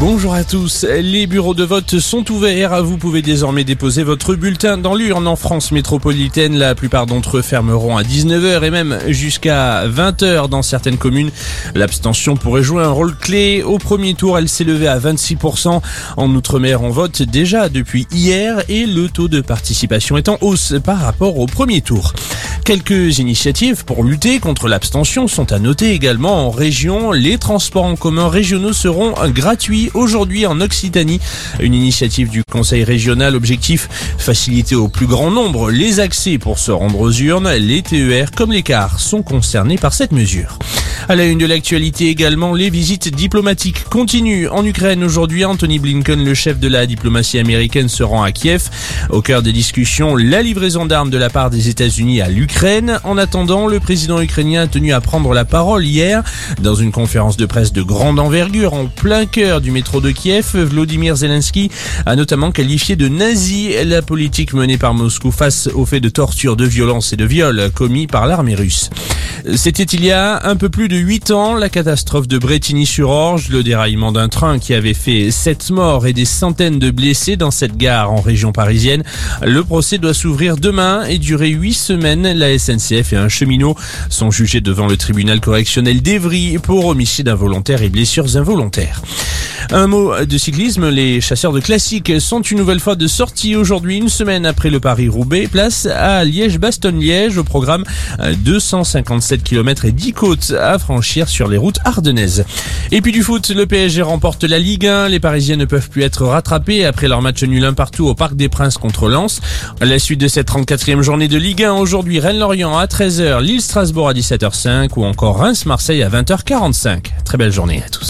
Bonjour à tous. Les bureaux de vote sont ouverts. Vous pouvez désormais déposer votre bulletin dans l'urne en France métropolitaine. La plupart d'entre eux fermeront à 19h et même jusqu'à 20h dans certaines communes. L'abstention pourrait jouer un rôle clé. Au premier tour, elle s'est levée à 26%. En Outre-mer, on vote déjà depuis hier et le taux de participation est en hausse par rapport au premier tour. Quelques initiatives pour lutter contre l'abstention sont à noter également en région. Les transports en commun régionaux seront gratuits aujourd'hui en Occitanie. Une initiative du Conseil régional. Objectif, faciliter au plus grand nombre les accès pour se rendre aux urnes. Les TER comme les cars sont concernés par cette mesure. À la une de l'actualité également, les visites diplomatiques continuent en Ukraine. Aujourd'hui, Anthony Blinken, le chef de la diplomatie américaine, se rend à Kiev. Au cœur des discussions, la livraison d'armes de la part des États-Unis à l'Ukraine. En attendant, le président ukrainien a tenu à prendre la parole hier dans une conférence de presse de grande envergure en plein cœur du métro de Kiev. Vladimir Zelensky a notamment qualifié de nazi la politique menée par Moscou face aux faits de torture, de violence et de viol commis par l'armée russe. C'était il y a un peu plus de 8 ans, la catastrophe de Bretigny-sur-Orge, le déraillement d'un train qui avait fait 7 morts et des centaines de blessés dans cette gare en région parisienne. Le procès doit s'ouvrir demain et durer 8 semaines. La SNCF et un cheminot sont jugés devant le tribunal correctionnel d'Evry pour homicide involontaire et blessures involontaires. Un mot de cyclisme, les chasseurs de classiques sont une nouvelle fois de sortie aujourd'hui, une semaine après le Paris-Roubaix. Place à Liège-Bastogne-Liège au programme 257 km et 10 côtes à franchir sur les routes ardennaises. Et puis du foot, le PSG remporte la Ligue 1. Les Parisiens ne peuvent plus être rattrapés après leur match nul un partout au Parc des Princes contre Lens. À la suite de cette 34e journée de Ligue 1, aujourd'hui Rennes-Lorient à 13h, Lille-Strasbourg à 17h05 ou encore Reims-Marseille à 20h45. Très belle journée à tous.